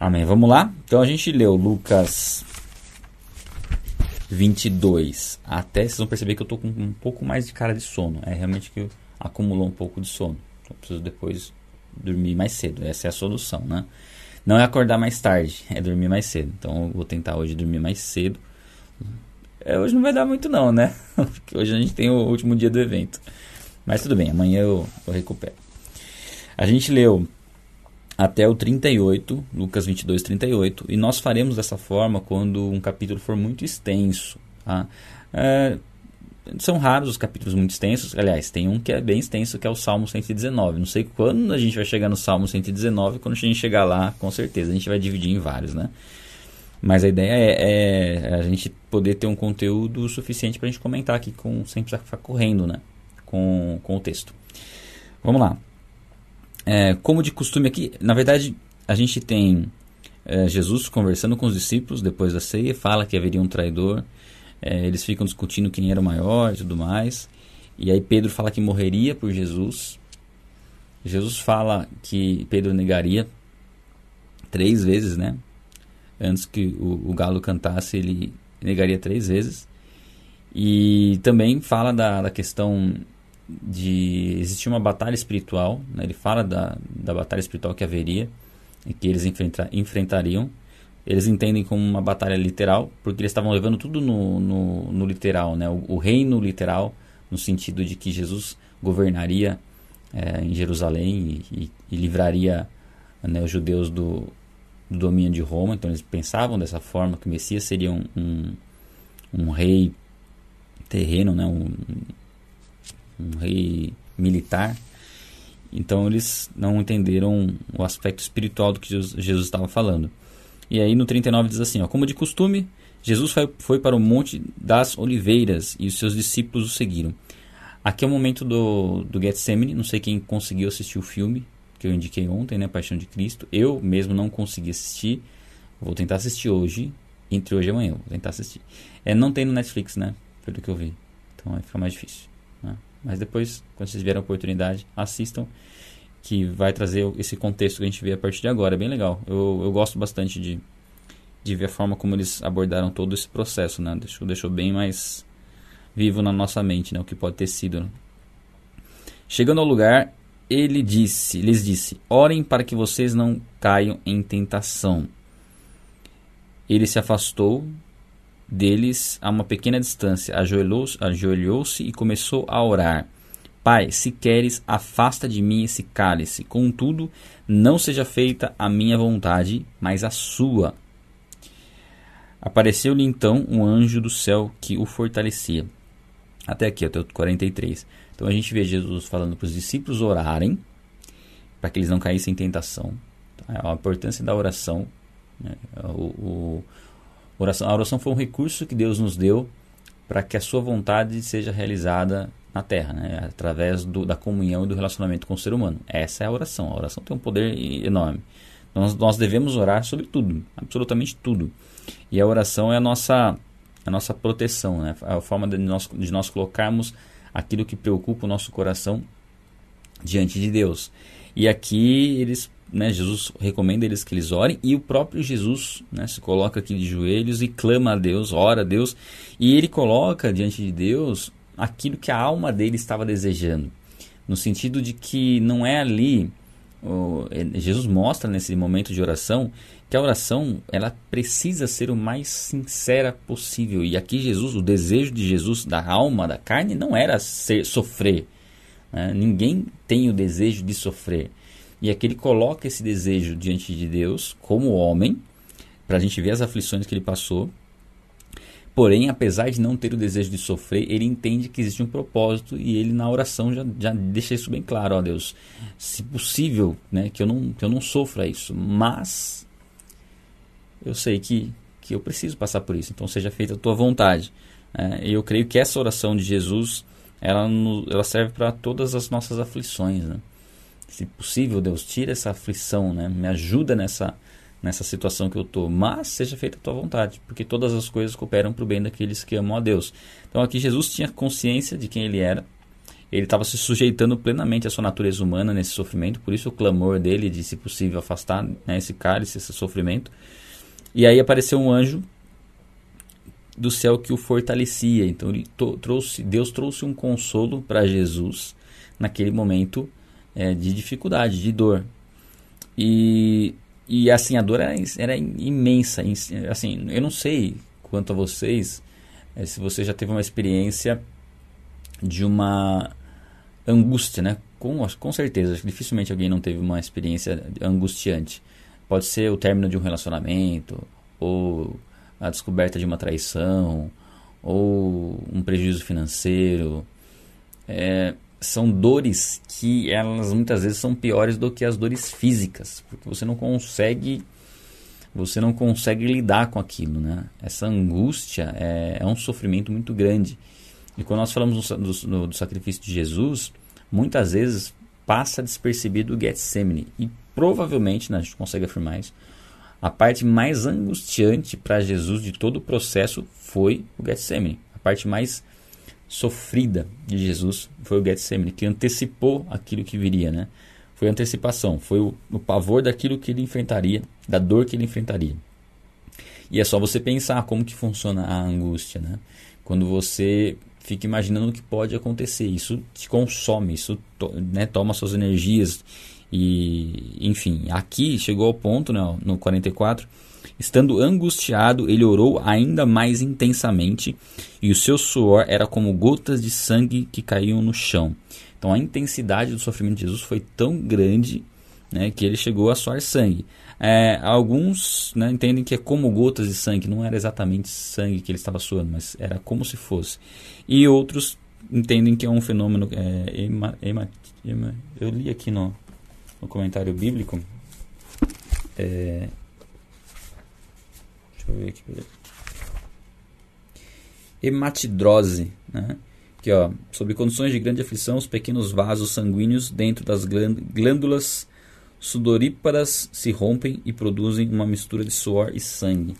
Amém. Vamos lá? Então a gente leu Lucas 22 até. Vocês vão perceber que eu tô com um pouco mais de cara de sono. É realmente que acumulou um pouco de sono. Então, eu preciso depois dormir mais cedo. Essa é a solução, né? Não é acordar mais tarde, é dormir mais cedo. Então eu vou tentar hoje dormir mais cedo. É, hoje não vai dar muito não, né? Porque hoje a gente tem o último dia do evento. Mas tudo bem, amanhã eu, eu recupero. A gente leu até o 38, Lucas 22, 38. E nós faremos dessa forma quando um capítulo for muito extenso. Tá? É, são raros os capítulos muito extensos. Aliás, tem um que é bem extenso, que é o Salmo 119. Não sei quando a gente vai chegar no Salmo 119. Quando a gente chegar lá, com certeza, a gente vai dividir em vários, né? Mas a ideia é, é a gente poder ter um conteúdo suficiente para a gente comentar aqui com, sem precisar ficar correndo, né? Com, com o texto. Vamos lá. É, como de costume aqui, na verdade, a gente tem é, Jesus conversando com os discípulos depois da ceia, fala que haveria um traidor, é, eles ficam discutindo quem era o maior e tudo mais. E aí Pedro fala que morreria por Jesus. Jesus fala que Pedro negaria três vezes, né? Antes que o, o galo cantasse, ele negaria três vezes. E também fala da, da questão de existir uma batalha espiritual. Né? Ele fala da, da batalha espiritual que haveria e que eles enfrenta, enfrentariam. Eles entendem como uma batalha literal, porque eles estavam levando tudo no, no, no literal, né? O, o, reino literal, no sentido de que Jesus governaria é, em Jerusalém e, e, e livraria né, os judeus do, do, domínio de Roma. Então eles pensavam dessa forma que o Messias seria um, um, um rei terreno, né? um, um rei militar. Então eles não entenderam o aspecto espiritual do que Jesus estava falando. E aí no 39 diz assim: ó, Como de costume, Jesus foi, foi para o Monte das Oliveiras e os seus discípulos o seguiram. Aqui é o momento do, do Getsemane. Não sei quem conseguiu assistir o filme que eu indiquei ontem, né? Paixão de Cristo. Eu mesmo não consegui assistir. Vou tentar assistir hoje. Entre hoje e amanhã. Vou tentar assistir. É, não tem no Netflix, né? Pelo que eu vi. Então vai ficar mais difícil. Né? Mas depois, quando vocês tiverem a oportunidade, assistam, que vai trazer esse contexto que a gente vê a partir de agora. É bem legal. Eu, eu gosto bastante de, de ver a forma como eles abordaram todo esse processo, né? Deixou, deixou bem mais vivo na nossa mente, né? O que pode ter sido. Né? Chegando ao lugar, ele disse, lhes disse: Orem para que vocês não caiam em tentação. Ele se afastou deles a uma pequena distância, ajoelhou-se ajoelhou e começou a orar. Pai, se queres, afasta de mim esse cálice. Contudo, não seja feita a minha vontade, mas a sua. Apareceu-lhe então um anjo do céu que o fortalecia. Até aqui, até o 43. Então a gente vê Jesus falando para os discípulos orarem, para que eles não caíssem em tentação. Tá? A importância da oração. Né? O, o, Oração, a oração foi um recurso que Deus nos deu para que a sua vontade seja realizada na terra, né? através do, da comunhão e do relacionamento com o ser humano. Essa é a oração. A oração tem um poder enorme. Nós, nós devemos orar sobre tudo, absolutamente tudo. E a oração é a nossa, a nossa proteção, né? a forma de nós, de nós colocarmos aquilo que preocupa o nosso coração diante de Deus. E aqui eles né, Jesus recomenda eles que eles orem e o próprio Jesus né, se coloca aqui de joelhos e clama a Deus, ora a Deus e ele coloca diante de Deus aquilo que a alma dele estava desejando, no sentido de que não é ali Jesus mostra nesse momento de oração que a oração ela precisa ser o mais sincera possível e aqui Jesus o desejo de Jesus da alma da carne não era ser, sofrer né? ninguém tem o desejo de sofrer e aqui ele coloca esse desejo diante de Deus, como homem, para a gente ver as aflições que ele passou. Porém, apesar de não ter o desejo de sofrer, ele entende que existe um propósito e ele na oração já, já deixa isso bem claro, ó Deus, se possível, né, que eu não que eu não sofra isso, mas eu sei que que eu preciso passar por isso, então seja feita a tua vontade. É, eu creio que essa oração de Jesus, ela, ela serve para todas as nossas aflições, né? Se possível, Deus, tira essa aflição, né? Me ajuda nessa nessa situação que eu estou, mas seja feita a tua vontade, porque todas as coisas cooperam para o bem daqueles que amam a Deus. Então aqui Jesus tinha consciência de quem ele era ele estava se sujeitando plenamente à sua natureza humana nesse sofrimento, por isso o clamor dele de, se possível, afastar né, esse cálice, esse sofrimento. E aí apareceu um anjo do céu que o fortalecia. Então ele trouxe, Deus trouxe um consolo para Jesus naquele momento é, de dificuldade, de dor. E, e assim, a dor era, era imensa. Assim, eu não sei quanto a vocês, é, se você já teve uma experiência de uma angústia, né? Com, com certeza, dificilmente alguém não teve uma experiência angustiante. Pode ser o término de um relacionamento, ou a descoberta de uma traição, ou um prejuízo financeiro. É, são dores que elas muitas vezes são piores do que as dores físicas, porque você não consegue você não consegue lidar com aquilo, né? Essa angústia é, é um sofrimento muito grande. E quando nós falamos do, do, do, sacrifício de Jesus, muitas vezes passa despercebido o Getsemane. E provavelmente, né, a gente consegue afirmar isso, a parte mais angustiante para Jesus de todo o processo foi o Getsemane. A parte mais sofrida de Jesus foi o Getsemane, que antecipou aquilo que viria, né? Foi antecipação, foi o, o pavor daquilo que ele enfrentaria, da dor que ele enfrentaria. E é só você pensar como que funciona a angústia, né? Quando você fica imaginando o que pode acontecer, isso te consome, isso to, né, toma suas energias e, enfim, aqui chegou ao ponto, né, no 44, Estando angustiado, ele orou ainda mais intensamente, e o seu suor era como gotas de sangue que caíam no chão. Então a intensidade do sofrimento de Jesus foi tão grande né, que ele chegou a suar sangue. É, alguns né, entendem que é como gotas de sangue, não era exatamente sangue que ele estava suando, mas era como se fosse. E outros entendem que é um fenômeno. É, ema, ema, ema, eu li aqui no, no comentário bíblico. É, Deixa eu ver aqui. Hematidrose, né? Aqui, ó, sob condições de grande aflição, os pequenos vasos sanguíneos dentro das glândulas sudoríparas se rompem e produzem uma mistura de suor e sangue.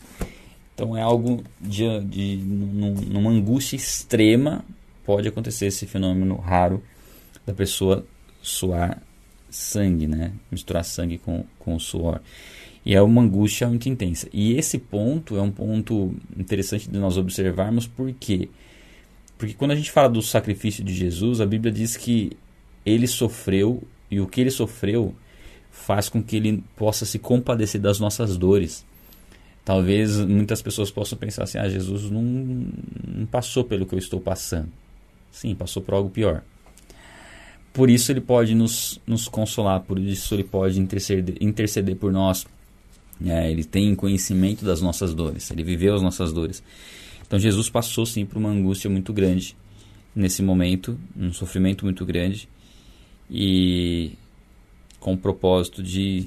Então é algo de, de numa angústia extrema pode acontecer esse fenômeno raro da pessoa suar sangue, né? Misturar sangue com, com o suor. E é uma angústia muito intensa. E esse ponto é um ponto interessante de nós observarmos, por quê? Porque quando a gente fala do sacrifício de Jesus, a Bíblia diz que ele sofreu e o que ele sofreu faz com que ele possa se compadecer das nossas dores. Talvez muitas pessoas possam pensar assim: ah, Jesus não, não passou pelo que eu estou passando. Sim, passou por algo pior. Por isso ele pode nos, nos consolar, por isso ele pode interceder, interceder por nós é, ele tem conhecimento das nossas dores, ele viveu as nossas dores. Então Jesus passou sim por uma angústia muito grande nesse momento, um sofrimento muito grande e com o propósito de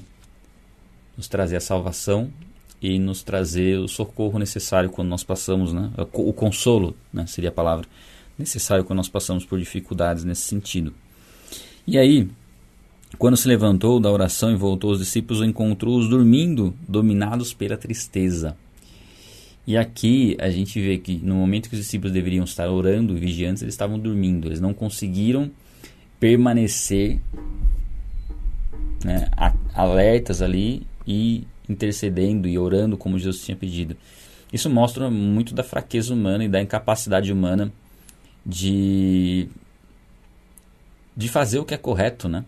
nos trazer a salvação e nos trazer o socorro necessário quando nós passamos, né? o consolo né? seria a palavra necessário quando nós passamos por dificuldades nesse sentido. E aí, quando se levantou da oração e voltou aos discípulos, encontrou-os dormindo, dominados pela tristeza. E aqui a gente vê que no momento que os discípulos deveriam estar orando e vigiantes, eles estavam dormindo. Eles não conseguiram permanecer né, alertas ali e intercedendo e orando como Jesus tinha pedido. Isso mostra muito da fraqueza humana e da incapacidade humana de, de fazer o que é correto, né?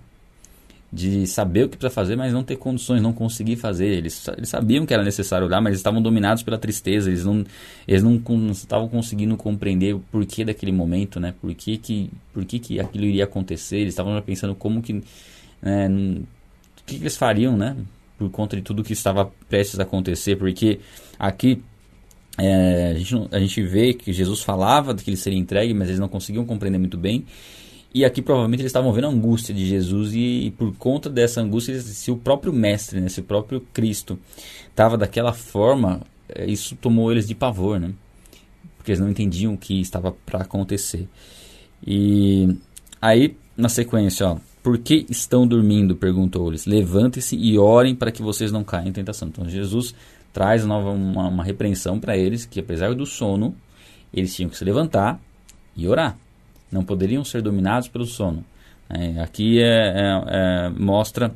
de saber o que precisa fazer, mas não ter condições, não conseguir fazer. Eles, eles sabiam que era necessário orar, mas estavam dominados pela tristeza. Eles não, eles não, não estavam conseguindo compreender o porquê daquele momento, né? Por que, que, por que, que aquilo iria acontecer. Eles estavam pensando como que, né, o que, que eles fariam, né? Por conta de tudo que estava prestes a acontecer, porque aqui é, a, gente, a gente vê que Jesus falava que ele seria entregue, mas eles não conseguiam compreender muito bem. E aqui provavelmente eles estavam vendo a angústia de Jesus e, e por conta dessa angústia, se o próprio mestre, né, se o próprio Cristo estava daquela forma, é, isso tomou eles de pavor, né? Porque eles não entendiam o que estava para acontecer. E aí, na sequência, ó, por que estão dormindo? perguntou-lhes. Levante-se e orem para que vocês não caiam em tentação. Então Jesus traz uma, uma, uma repreensão para eles que apesar do sono, eles tinham que se levantar e orar. Não poderiam ser dominados pelo sono. É, aqui é, é, é, mostra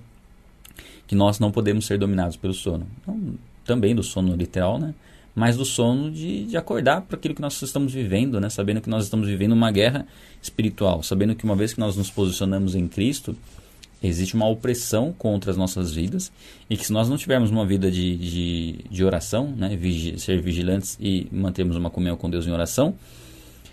que nós não podemos ser dominados pelo sono. Não, também do sono literal, né? mas do sono de, de acordar para aquilo que nós estamos vivendo, né? sabendo que nós estamos vivendo uma guerra espiritual, sabendo que uma vez que nós nos posicionamos em Cristo, existe uma opressão contra as nossas vidas e que se nós não tivermos uma vida de, de, de oração, né? Vigi ser vigilantes e mantermos uma comunhão com Deus em oração,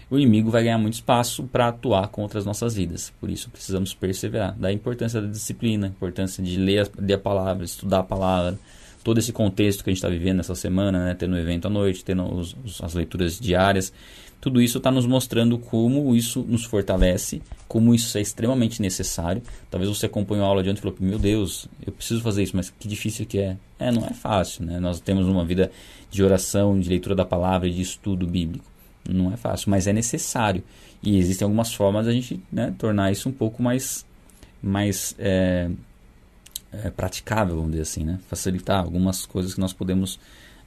o inimigo vai ganhar muito espaço para atuar contra as nossas vidas. Por isso precisamos perseverar. Da importância da disciplina, importância de ler a, ler a palavra, estudar a palavra, todo esse contexto que a gente está vivendo nessa semana, né, tendo evento à noite, tendo os, os, as leituras diárias, tudo isso está nos mostrando como isso nos fortalece, como isso é extremamente necessário. Talvez você acompanhou a aula de ontem e falou, meu Deus, eu preciso fazer isso, mas que difícil que é. É, não é fácil, né? Nós temos uma vida de oração, de leitura da palavra, de estudo bíblico. Não é fácil, mas é necessário. E existem algumas formas da gente né, tornar isso um pouco mais, mais é, é, praticável, vamos dizer assim, né? Facilitar algumas coisas que nós podemos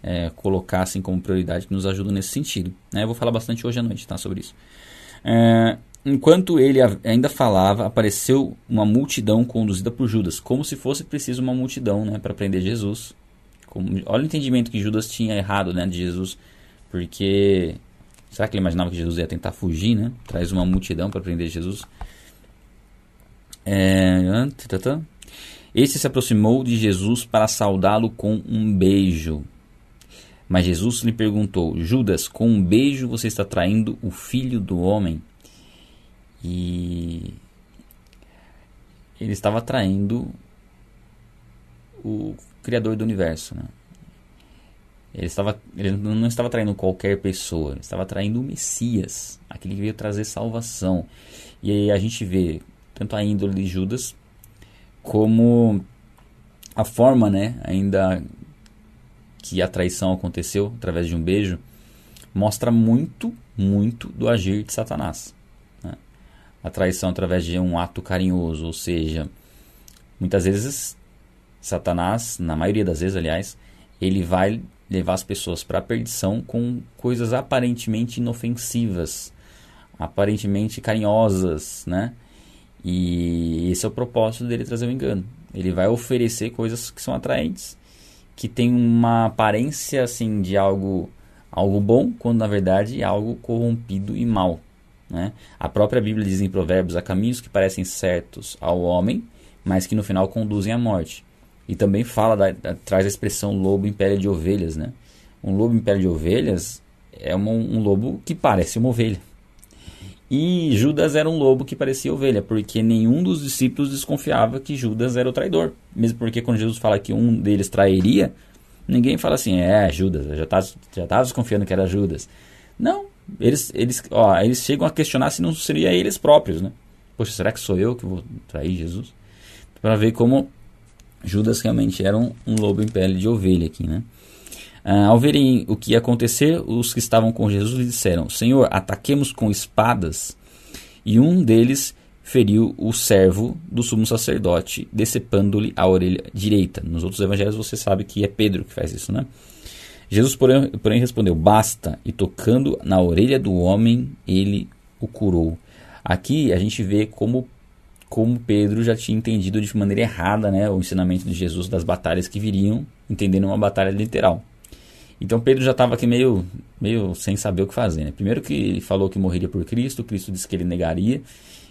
é, colocar assim como prioridade que nos ajudam nesse sentido. Né? Eu vou falar bastante hoje à noite tá, sobre isso. É, enquanto ele ainda falava, apareceu uma multidão conduzida por Judas, como se fosse preciso uma multidão né, para prender Jesus. Como, olha o entendimento que Judas tinha errado né, de Jesus, porque Será que ele imaginava que Jesus ia tentar fugir, né? Traz uma multidão para prender Jesus. É... Esse se aproximou de Jesus para saudá-lo com um beijo. Mas Jesus lhe perguntou: Judas, com um beijo você está traindo o filho do homem? E ele estava traindo o Criador do universo. Né? Ele, estava, ele não estava traindo qualquer pessoa, ele estava traindo o Messias, aquele que veio trazer salvação. E aí a gente vê tanto a índole de Judas como a forma, né, ainda que a traição aconteceu através de um beijo, mostra muito, muito do agir de Satanás. Né? A traição através de um ato carinhoso, ou seja, muitas vezes Satanás, na maioria das vezes, aliás, ele vai levar as pessoas para a perdição com coisas aparentemente inofensivas, aparentemente carinhosas, né? E esse é o propósito dele trazer o engano. Ele vai oferecer coisas que são atraentes, que tem uma aparência assim de algo algo bom, quando na verdade é algo corrompido e mal. Né? A própria Bíblia diz em Provérbios: há caminhos que parecem certos ao homem, mas que no final conduzem à morte. E também fala, da, da, traz a expressão lobo em pele de ovelhas, né? Um lobo em pele de ovelhas é uma, um lobo que parece uma ovelha. E Judas era um lobo que parecia ovelha, porque nenhum dos discípulos desconfiava que Judas era o traidor. Mesmo porque quando Jesus fala que um deles trairia, ninguém fala assim, é Judas, já estava já tava desconfiando que era Judas. Não, eles, eles, ó, eles chegam a questionar se não seria eles próprios, né? Poxa, será que sou eu que vou trair Jesus? Para ver como Judas realmente era um, um, lobo em pele de ovelha aqui, né? Ah, ao verem o que ia acontecer, os que estavam com Jesus lhe disseram: Senhor, ataquemos com espadas. E um deles feriu o servo do sumo sacerdote, decepando-lhe a orelha direita. Nos outros evangelhos você sabe que é Pedro que faz isso, né? Jesus, porém, porém respondeu: Basta, e tocando na orelha do homem, ele o curou. Aqui a gente vê como como Pedro já tinha entendido de maneira errada né, o ensinamento de Jesus das batalhas que viriam, entendendo uma batalha literal. Então Pedro já estava aqui meio, meio sem saber o que fazer. Né? Primeiro que ele falou que morreria por Cristo, Cristo disse que ele negaria,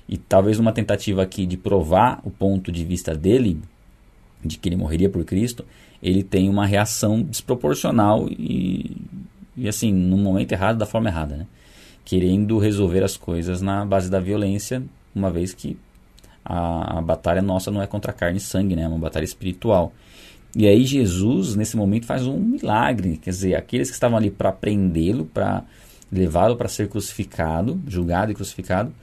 e talvez uma tentativa aqui de provar o ponto de vista dele, de que ele morreria por Cristo, ele tem uma reação desproporcional e, e assim, no momento errado, da forma errada, né? querendo resolver as coisas na base da violência, uma vez que a, a batalha nossa não é contra carne e sangue, né? é uma batalha espiritual. E aí Jesus, nesse momento, faz um milagre. Quer dizer, aqueles que estavam ali para prendê-lo, para levá-lo para ser crucificado, julgado e crucificado,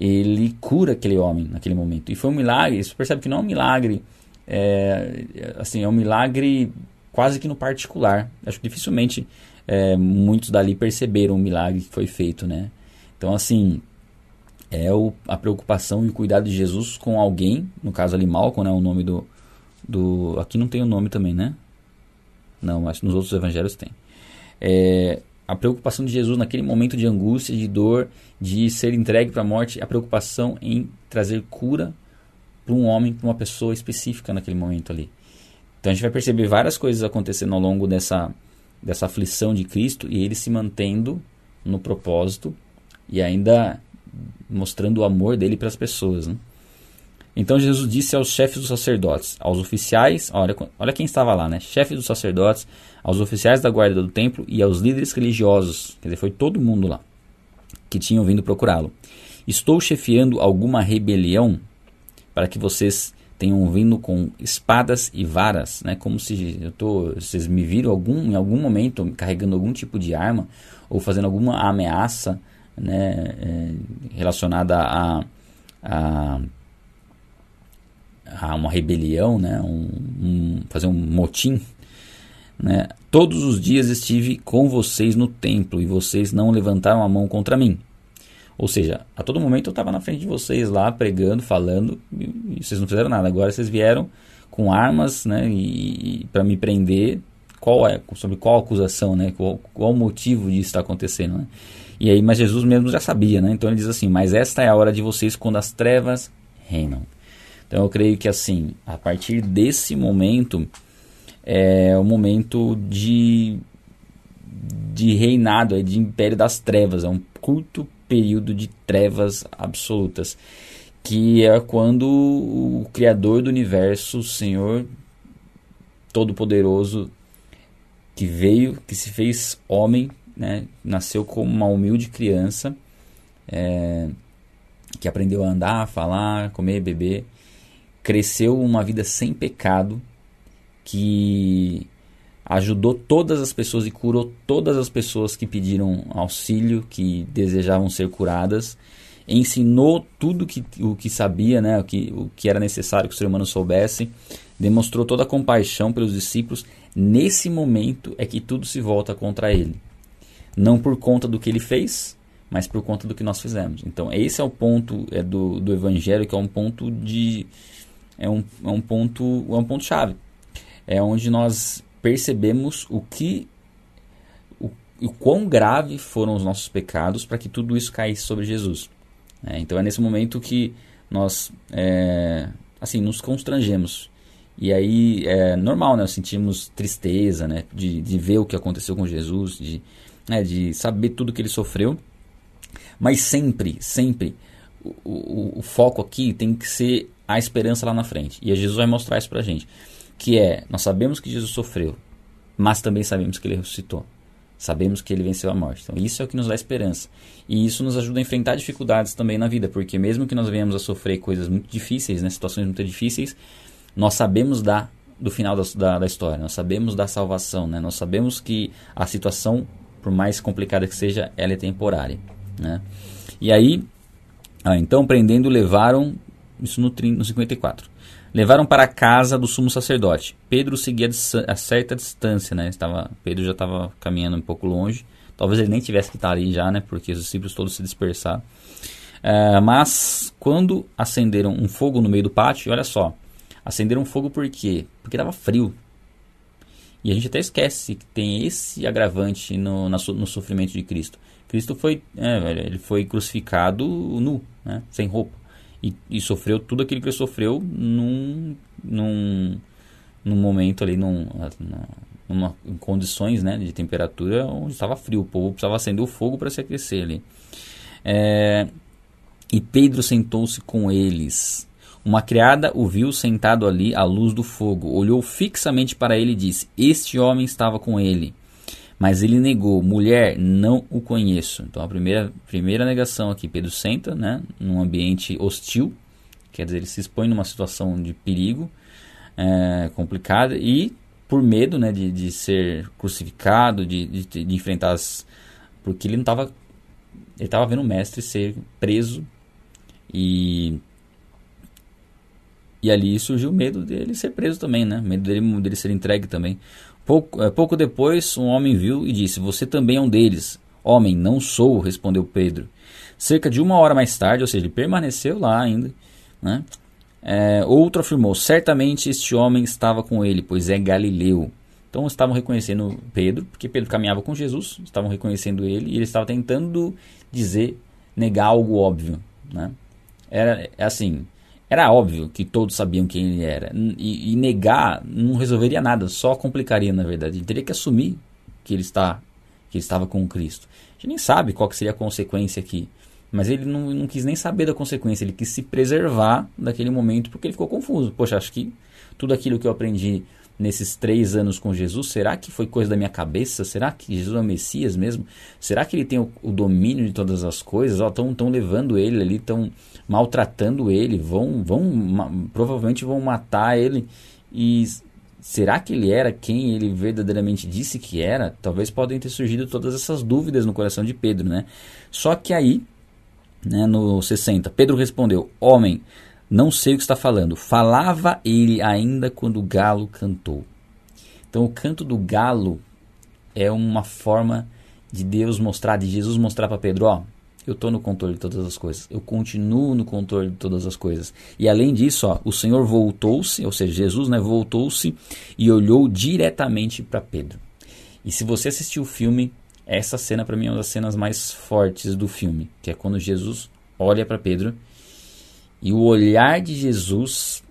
ele cura aquele homem naquele momento. E foi um milagre, você percebe que não é um milagre, é, assim, é um milagre quase que no particular. Acho que dificilmente é, muitos dali perceberam o milagre que foi feito, né? Então, assim, é o, a preocupação e o cuidado de Jesus com alguém, no caso ali Malcolm, né, o nome do, do... Aqui não tem o nome também, né? Não, mas nos outros evangelhos tem. É, a preocupação de Jesus naquele momento de angústia, de dor, de ser entregue para a morte, a preocupação em trazer cura para um homem, para uma pessoa específica naquele momento ali. Então a gente vai perceber várias coisas acontecendo ao longo dessa, dessa aflição de Cristo e ele se mantendo no propósito e ainda mostrando o amor dele para as pessoas. Né? Então Jesus disse aos chefes dos sacerdotes, aos oficiais, olha, olha quem estava lá, né? Chefes dos sacerdotes, aos oficiais da guarda do templo e aos líderes religiosos, quer dizer, foi todo mundo lá que tinham vindo procurá-lo. Estou chefiando alguma rebelião para que vocês tenham vindo com espadas e varas, né? Como se eu tô, vocês me viram algum, em algum momento carregando algum tipo de arma ou fazendo alguma ameaça, né? É, relacionada a, a a uma rebelião, né, um, um, fazer um motim. Né? Todos os dias estive com vocês no templo e vocês não levantaram a mão contra mim. Ou seja, a todo momento eu estava na frente de vocês lá pregando, falando e, vocês não fizeram nada. Agora vocês vieram com armas, né, para me prender. Qual é sobre qual acusação, né? Qual, qual o motivo disso está acontecendo, né? E aí, mas Jesus mesmo já sabia, né? Então ele diz assim: Mas esta é a hora de vocês quando as trevas reinam. Então eu creio que assim, a partir desse momento é o momento de de reinado, é de império das trevas, é um curto período de trevas absolutas, que é quando o criador do universo, o Senhor todo-poderoso que veio, que se fez homem, né, nasceu como uma humilde criança, é, que aprendeu a andar, falar, comer, beber, cresceu uma vida sem pecado, que ajudou todas as pessoas e curou todas as pessoas que pediram auxílio, que desejavam ser curadas, ensinou tudo que, o que sabia, né, o, que, o que era necessário que o ser humano soubesse, demonstrou toda a compaixão pelos discípulos. Nesse momento é que tudo se volta contra ele. Não por conta do que ele fez, mas por conta do que nós fizemos. Então, esse é o ponto é do, do evangelho, que é um ponto de, é um, é um ponto é um ponto chave é onde nós percebemos o que o, quão grave foram os nossos pecados para que tudo isso caísse sobre Jesus é, então é nesse momento que nós é, assim nos constrangemos e aí é normal né nós sentimos tristeza né de, de ver o que aconteceu com Jesus de né, de saber tudo que ele sofreu mas sempre sempre o, o, o foco aqui tem que ser a esperança lá na frente. E Jesus vai mostrar isso pra gente. Que é, nós sabemos que Jesus sofreu, mas também sabemos que ele ressuscitou. Sabemos que ele venceu a morte. Então, isso é o que nos dá esperança. E isso nos ajuda a enfrentar dificuldades também na vida, porque mesmo que nós venhamos a sofrer coisas muito difíceis, né, situações muito difíceis, nós sabemos da, do final da, da, da história, nós sabemos da salvação, né, nós sabemos que a situação, por mais complicada que seja, ela é temporária. Né? E aí, ah, então, prendendo, levaram isso no, no 54. Levaram para a casa do sumo sacerdote. Pedro seguia a certa distância, né? Estava, Pedro já estava caminhando um pouco longe. Talvez ele nem tivesse que estar ali já, né? Porque os discípulos todos se dispersaram. É, mas quando acenderam um fogo no meio do pátio, olha só, acenderam fogo por quê? Porque estava frio. E a gente até esquece que tem esse agravante no, no sofrimento de Cristo. Cristo foi, é, ele foi crucificado nu, né? sem roupa e, e, sofreu tudo aquilo que ele sofreu num, num, num momento ali, num, numa, em condições né, de temperatura onde estava frio. O povo precisava acender o fogo para se aquecer ali. É, e Pedro sentou-se com eles. Uma criada o viu sentado ali à luz do fogo, olhou fixamente para ele e disse: Este homem estava com ele. Mas ele negou, mulher, não o conheço. Então a primeira, primeira negação aqui, Pedro senta, né, num ambiente hostil, quer dizer, ele se expõe numa situação de perigo é, complicada e por medo né, de, de ser crucificado, de, de, de enfrentar as. Porque ele não estava. Ele estava vendo o mestre ser preso e. E ali surgiu o medo dele ser preso também, né? Medo dele, dele ser entregue também. Pouco, é, pouco depois, um homem viu e disse: Você também é um deles. Homem, não sou, respondeu Pedro. Cerca de uma hora mais tarde, ou seja, ele permaneceu lá ainda, né? É, outro afirmou: Certamente este homem estava com ele, pois é galileu. Então estavam reconhecendo Pedro, porque Pedro caminhava com Jesus, estavam reconhecendo ele e ele estava tentando dizer, negar algo óbvio, né? Era assim, era óbvio que todos sabiam quem ele era e, e negar não resolveria nada, só complicaria na verdade. Ele teria que assumir que ele está, que ele estava com Cristo. A gente nem sabe qual seria a consequência aqui. Mas ele não, não quis nem saber da consequência, ele quis se preservar daquele momento porque ele ficou confuso. Poxa, acho que tudo aquilo que eu aprendi nesses três anos com Jesus, será que foi coisa da minha cabeça? Será que Jesus é o Messias mesmo? Será que ele tem o, o domínio de todas as coisas? Estão tão levando ele ali, estão maltratando ele, vão, vão provavelmente vão matar ele. E será que ele era quem ele verdadeiramente disse que era? Talvez podem ter surgido todas essas dúvidas no coração de Pedro, né? Só que aí né, no 60. Pedro respondeu: Homem, não sei o que está falando. Falava ele ainda quando o galo cantou. Então, o canto do galo é uma forma de Deus mostrar, de Jesus mostrar para Pedro: Ó, eu estou no controle de todas as coisas. Eu continuo no controle de todas as coisas. E além disso, ó, o Senhor voltou-se, ou seja, Jesus né, voltou-se e olhou diretamente para Pedro. E se você assistiu o filme, essa cena para mim é uma das cenas mais fortes do filme, que é quando Jesus olha para Pedro e o olhar de Jesus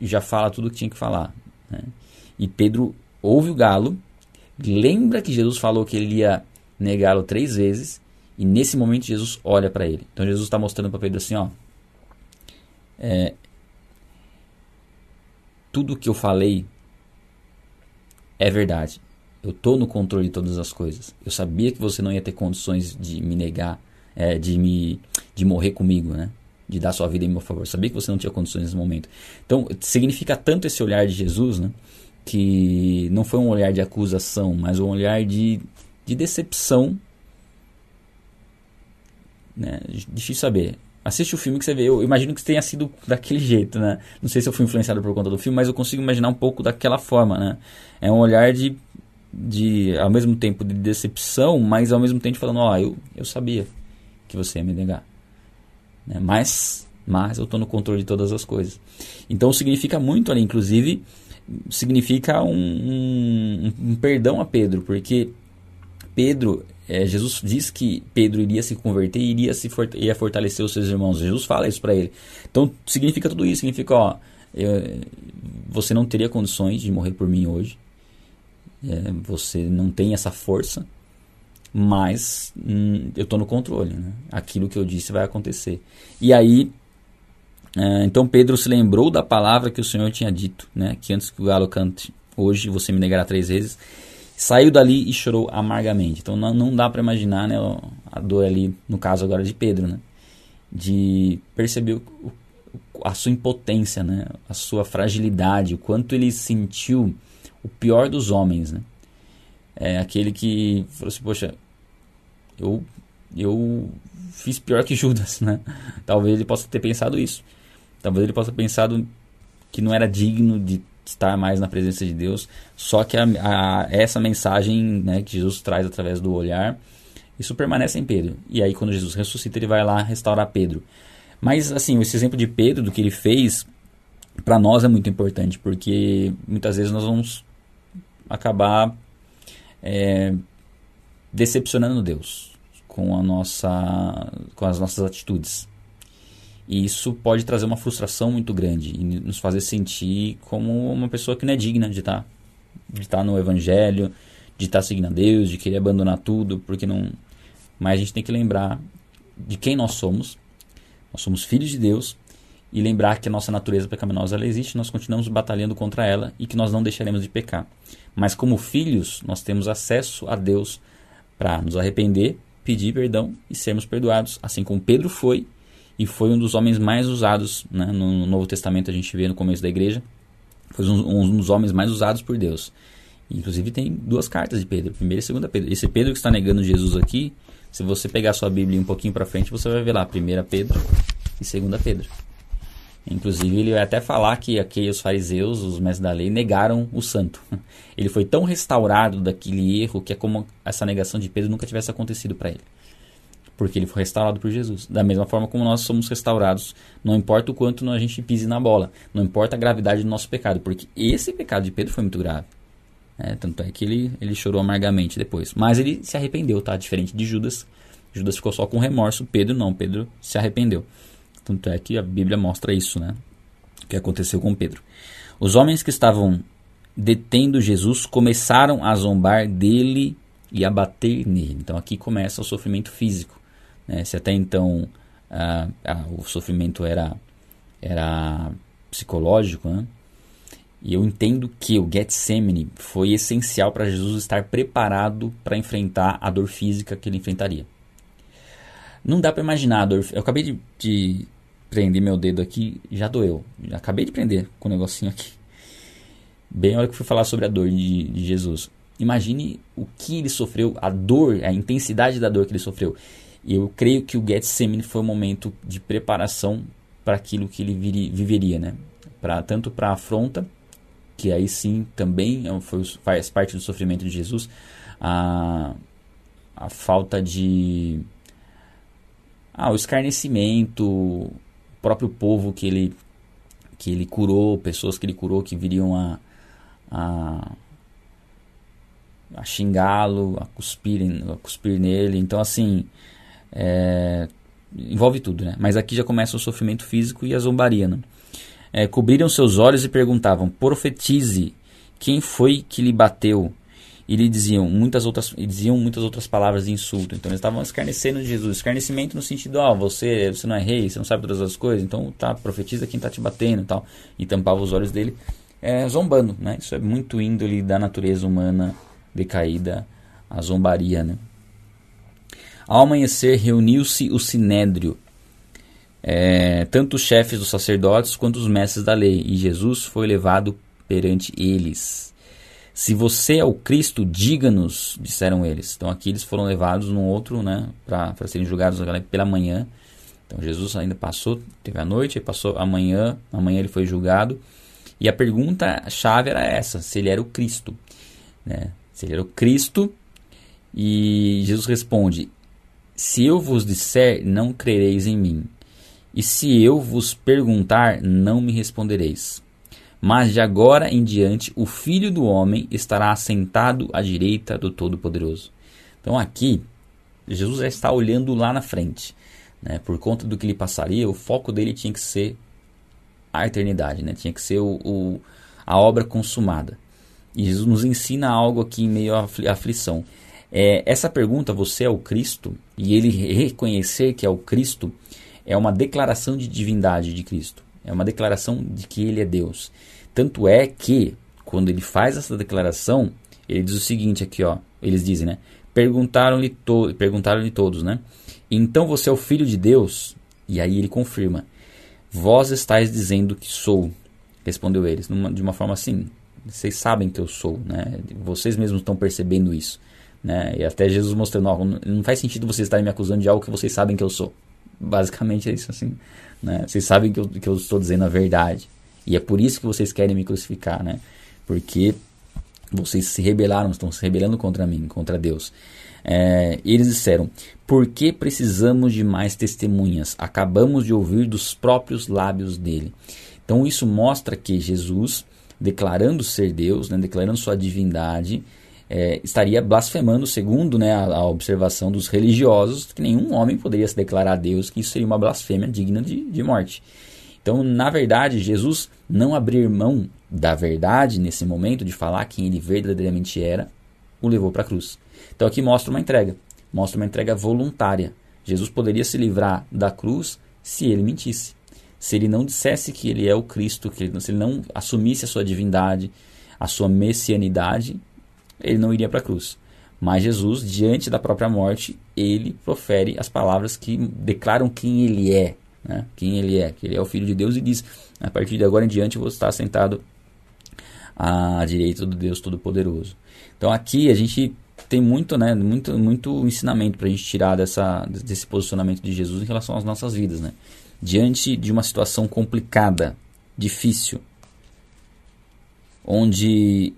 já fala tudo o que tinha que falar. Né? E Pedro ouve o galo, lembra que Jesus falou que ele ia negá-lo três vezes e nesse momento Jesus olha para ele. Então Jesus está mostrando para Pedro assim, ó, é, tudo que eu falei é verdade. Eu estou no controle de todas as coisas. Eu sabia que você não ia ter condições de me negar, é, de me de morrer comigo, né? De dar sua vida em meu favor. Sabia que você não tinha condições nesse momento. Então, significa tanto esse olhar de Jesus, né? Que não foi um olhar de acusação, mas um olhar de, de decepção. Né? Difícil saber. Assiste o filme que você vê. Eu imagino que tenha sido daquele jeito, né? Não sei se eu fui influenciado por conta do filme, mas eu consigo imaginar um pouco daquela forma, né? É um olhar de de ao mesmo tempo de decepção, mas ao mesmo tempo falando, ó, oh, eu, eu sabia que você ia me negar. Né? Mas, mas eu estou no controle de todas as coisas. Então significa muito ali, inclusive significa um, um, um perdão a Pedro, porque Pedro, é, Jesus diz que Pedro iria se converter e iria, se for, iria fortalecer os seus irmãos. Jesus fala isso para ele. Então significa tudo isso, significa, ó, eu, você não teria condições de morrer por mim hoje é, você não tem essa força, mas hum, eu estou no controle. Né? Aquilo que eu disse vai acontecer. E aí, é, então Pedro se lembrou da palavra que o Senhor tinha dito, né? que antes que o galo cante, hoje você me negará três vezes. Saiu dali e chorou amargamente. Então não, não dá para imaginar né, a dor ali, no caso agora de Pedro, né? de perceber o, a sua impotência, né? a sua fragilidade, o quanto ele sentiu o pior dos homens, né? É aquele que falou assim, poxa, eu, eu fiz pior que Judas, né? Talvez ele possa ter pensado isso. Talvez ele possa ter pensado que não era digno de estar mais na presença de Deus. Só que a, a, essa mensagem né, que Jesus traz através do olhar, isso permanece em Pedro. E aí quando Jesus ressuscita, ele vai lá restaurar Pedro. Mas assim, esse exemplo de Pedro, do que ele fez, para nós é muito importante, porque muitas vezes nós vamos acabar é, decepcionando Deus com, a nossa, com as nossas atitudes. E isso pode trazer uma frustração muito grande e nos fazer sentir como uma pessoa que não é digna de estar, de estar no Evangelho, de estar seguindo a Deus, de querer abandonar tudo, porque não. Mas a gente tem que lembrar de quem nós somos. Nós somos filhos de Deus e lembrar que a nossa natureza pecaminosa ela existe, nós continuamos batalhando contra ela e que nós não deixaremos de pecar. Mas como filhos, nós temos acesso a Deus para nos arrepender, pedir perdão e sermos perdoados, assim como Pedro foi e foi um dos homens mais usados né? no Novo Testamento a gente vê no começo da igreja, foi um, um dos homens mais usados por Deus. Inclusive tem duas cartas de Pedro, primeira e segunda Pedro. Esse Pedro que está negando Jesus aqui, se você pegar sua Bíblia um pouquinho para frente, você vai ver lá, primeira Pedro e segunda Pedro. Inclusive, ele vai até falar que aqueles fariseus, os mestres da lei, negaram o santo. Ele foi tão restaurado daquele erro que é como essa negação de Pedro nunca tivesse acontecido para ele. Porque ele foi restaurado por Jesus. Da mesma forma como nós somos restaurados, não importa o quanto a gente pise na bola, não importa a gravidade do nosso pecado, porque esse pecado de Pedro foi muito grave. Né? Tanto é que ele, ele chorou amargamente depois. Mas ele se arrependeu, tá? Diferente de Judas. Judas ficou só com remorso, Pedro não. Pedro se arrependeu. Tanto é que a Bíblia mostra isso, né? O que aconteceu com Pedro. Os homens que estavam detendo Jesus começaram a zombar dele e a bater nele. Então aqui começa o sofrimento físico. Né? Se até então ah, ah, o sofrimento era, era psicológico, né? E eu entendo que o Getsemane foi essencial para Jesus estar preparado para enfrentar a dor física que ele enfrentaria. Não dá para imaginar a dor. Eu acabei de, de, prender meu dedo aqui, já doeu. Acabei de prender com o negocinho aqui. Bem, a hora que fui falar sobre a dor de, de Jesus. Imagine o que ele sofreu, a dor, a intensidade da dor que ele sofreu. E eu creio que o Getsemane foi um momento de preparação para aquilo que ele viri, viveria, né? Pra, tanto para a afronta que aí sim também é foi, faz parte do sofrimento de Jesus, a, a falta de. Ah, o escarnecimento, próprio povo que ele, que ele curou, pessoas que ele curou que viriam a, a, a xingá-lo, a cuspir, a cuspir nele. Então, assim, é, envolve tudo, né? Mas aqui já começa o sofrimento físico e a zombaria, né? é, cobriram seus olhos e perguntavam: Profetize, quem foi que lhe bateu? E lhe diziam muitas outras, diziam muitas outras palavras de insulto. Então eles estavam escarnecendo de Jesus. Escarnecimento no sentido, ó, oh, você, você não é rei, você não sabe todas as coisas, então tá, profetiza quem está te batendo e tal. E tampava os olhos dele, é, zombando, né? Isso é muito índole da natureza humana decaída, a zombaria, né? Ao amanhecer, reuniu-se o sinédrio é, tanto os chefes dos sacerdotes quanto os mestres da lei, e Jesus foi levado perante eles. Se você é o Cristo, diga-nos, disseram eles. Então aqui eles foram levados num outro, né, para serem julgados pela manhã. Então Jesus ainda passou, teve a noite, passou amanhã, amanhã ele foi julgado. E a pergunta chave era essa: se ele era o Cristo, né? Se ele era o Cristo, e Jesus responde: Se eu vos disser, não crereis em mim. E se eu vos perguntar, não me respondereis. Mas de agora em diante o Filho do Homem estará assentado à direita do Todo-Poderoso. Então aqui, Jesus já está olhando lá na frente. Né? Por conta do que lhe passaria, o foco dele tinha que ser a eternidade, né? tinha que ser o, o a obra consumada. E Jesus nos ensina algo aqui em meio à aflição. É, essa pergunta, você é o Cristo? E ele reconhecer que é o Cristo, é uma declaração de divindade de Cristo. É uma declaração de que ele é Deus. Tanto é que, quando ele faz essa declaração, ele diz o seguinte aqui, ó. Eles dizem, né? Perguntaram-lhe to perguntaram todos, né? Então você é o filho de Deus? E aí ele confirma: Vós estáis dizendo que sou. Respondeu eles, numa, de uma forma assim. Vocês sabem que eu sou, né? Vocês mesmos estão percebendo isso, né? E até Jesus mostrando, não, não faz sentido vocês estarem me acusando de algo que vocês sabem que eu sou. Basicamente é isso assim. Né? Vocês sabem que eu, que eu estou dizendo a verdade. E é por isso que vocês querem me crucificar, né? Porque vocês se rebelaram, estão se rebelando contra mim, contra Deus. É, eles disseram: Por que precisamos de mais testemunhas? Acabamos de ouvir dos próprios lábios dele. Então isso mostra que Jesus, declarando ser Deus, né, declarando sua divindade, é, estaria blasfemando, segundo né, a, a, observação dos religiosos, que nenhum homem poderia se declarar a Deus, que isso seria uma blasfêmia digna de, de morte. Então, na verdade, Jesus não abrir mão da verdade nesse momento, de falar quem ele verdadeiramente era, o levou para a cruz. Então, aqui mostra uma entrega, mostra uma entrega voluntária. Jesus poderia se livrar da cruz se ele mentisse. Se ele não dissesse que ele é o Cristo, que ele, se ele não assumisse a sua divindade, a sua messianidade, ele não iria para a cruz. Mas Jesus, diante da própria morte, ele profere as palavras que declaram quem ele é, né? quem ele é, que ele é o Filho de Deus e diz: a partir de agora em diante você está sentado à direita do Deus Todo-Poderoso. Então aqui a gente tem muito, né, muito, muito ensinamento para a gente tirar dessa, desse posicionamento de Jesus em relação às nossas vidas, né? Diante de uma situação complicada, difícil, onde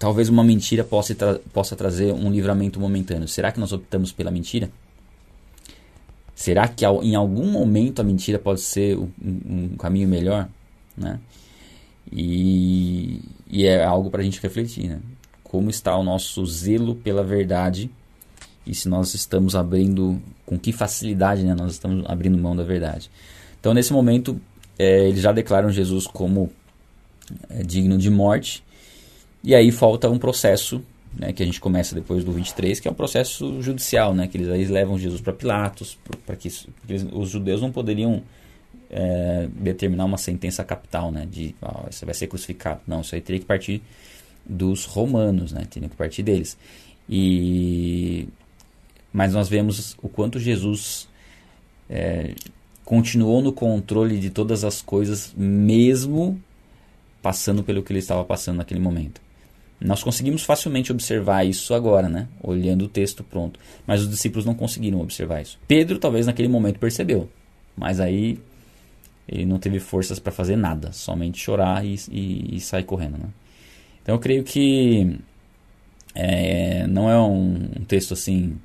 talvez uma mentira possa, tra possa trazer um livramento momentâneo. Será que nós optamos pela mentira? Será que em algum momento a mentira pode ser um, um caminho melhor? Né? E, e, é algo para a gente refletir. Né? como está o nosso zelo pela verdade e se nós estamos abrindo, com que facilidade né, nós estamos abrindo mão da verdade. Então, nesse momento, é, eles já declaram Jesus como é, digno de morte, e aí falta um processo né, que a gente começa depois do 23, que é um processo judicial, né, que eles, eles levam Jesus para Pilatos, para que, eles, os judeus não poderiam é, determinar uma sentença capital, né, de oh, você vai ser crucificado. Não, isso aí teria que partir dos romanos, né, teria que partir deles. E mas nós vemos o quanto Jesus é, continuou no controle de todas as coisas, mesmo passando pelo que ele estava passando naquele momento. Nós conseguimos facilmente observar isso agora, né? Olhando o texto pronto. Mas os discípulos não conseguiram observar isso. Pedro talvez naquele momento percebeu, mas aí ele não teve forças para fazer nada, somente chorar e, e, e, sair correndo, né? Então eu creio que é, não é um, um texto assim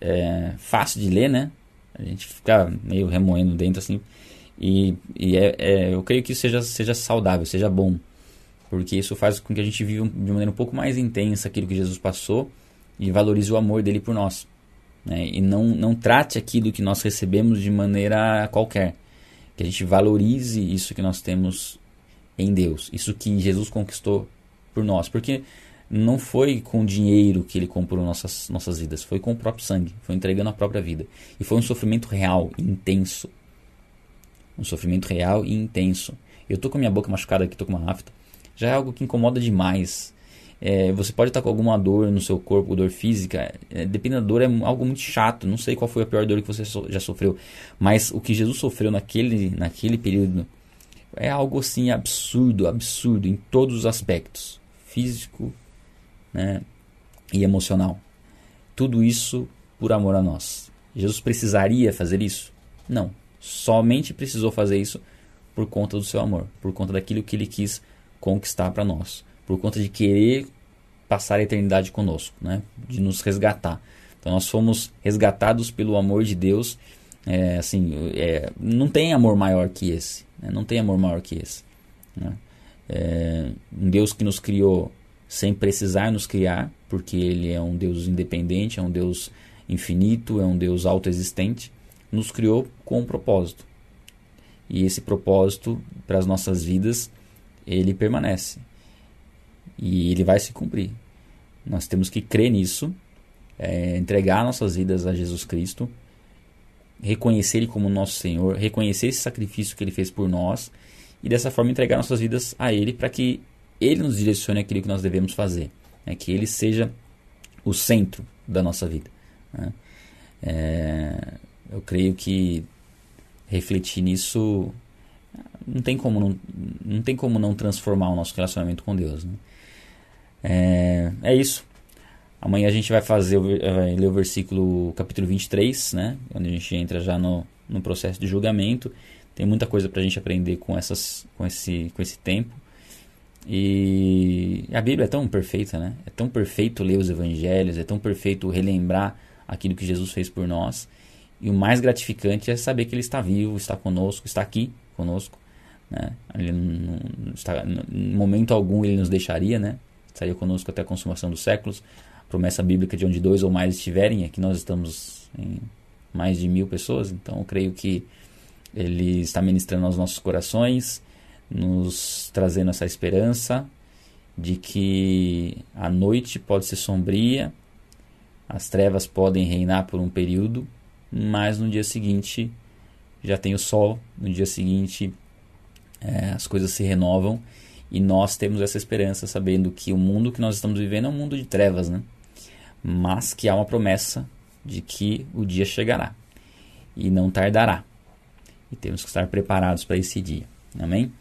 é, fácil de ler, né? A gente fica meio remoendo dentro assim. E, e é, é, eu creio que seja, seja saudável, seja bom. Porque isso faz com que a gente viva de maneira um pouco mais intensa aquilo que Jesus passou e valorize o amor dele por nós. Né? E não, não trate aquilo que nós recebemos de maneira qualquer. Que a gente valorize isso que nós temos em Deus. Isso que Jesus conquistou por nós. Porque não foi com dinheiro que ele comprou nossas, nossas vidas, foi com o próprio sangue, foi entregando a própria vida. E foi um sofrimento real, intenso. Um sofrimento real e intenso. Eu tô com a minha boca machucada aqui, tô com uma afta. Já é algo que incomoda demais. É, você pode estar com alguma dor no seu corpo, dor física. É, dependendo da dor, é algo muito chato. Não sei qual foi a pior dor que você so, já sofreu. Mas o que Jesus sofreu naquele, naquele período é algo assim absurdo, absurdo em todos os aspectos: físico, né, e emocional. Tudo isso por amor a nós. Jesus precisaria fazer isso? Não. Somente precisou fazer isso por conta do seu amor, por conta daquilo que ele quis conquistar para nós, por conta de querer passar a eternidade conosco, né? de nos resgatar. Então nós fomos resgatados pelo amor de Deus. É, assim, é, não tem amor maior que esse. Né? Não tem amor maior que esse. Né? É, um Deus que nos criou sem precisar nos criar, porque ele é um Deus independente, é um Deus infinito, é um Deus autoexistente, nos criou com um propósito. E esse propósito para as nossas vidas, ele permanece. E ele vai se cumprir. Nós temos que crer nisso, é, entregar nossas vidas a Jesus Cristo, reconhecer Ele como nosso Senhor, reconhecer esse sacrifício que Ele fez por nós e dessa forma entregar nossas vidas a Ele para que ele nos direcione aquilo que nós devemos fazer. Né? Que Ele seja o centro da nossa vida. Né? É, eu creio que refletir nisso não tem como não, não tem como não transformar o nosso relacionamento com Deus. Né? É, é isso. Amanhã a gente vai fazer vai ler o versículo capítulo 23, né? Onde a gente entra já no, no processo de julgamento. Tem muita coisa para a gente aprender com, essas, com, esse, com esse tempo. E a Bíblia é tão perfeita, né? É tão perfeito ler os evangelhos, é tão perfeito relembrar aquilo que Jesus fez por nós. E o mais gratificante é saber que Ele está vivo, está conosco, está aqui conosco. Né? Ele não, está, em momento algum Ele nos deixaria, né? Estaria conosco até a consumação dos séculos. Promessa bíblica de onde dois ou mais estiverem, aqui nós estamos em mais de mil pessoas, então eu creio que Ele está ministrando aos nossos corações nos trazendo essa esperança de que a noite pode ser sombria, as trevas podem reinar por um período, mas no dia seguinte já tem o sol, no dia seguinte é, as coisas se renovam e nós temos essa esperança sabendo que o mundo que nós estamos vivendo é um mundo de trevas, né? mas que há uma promessa de que o dia chegará e não tardará e temos que estar preparados para esse dia. Amém?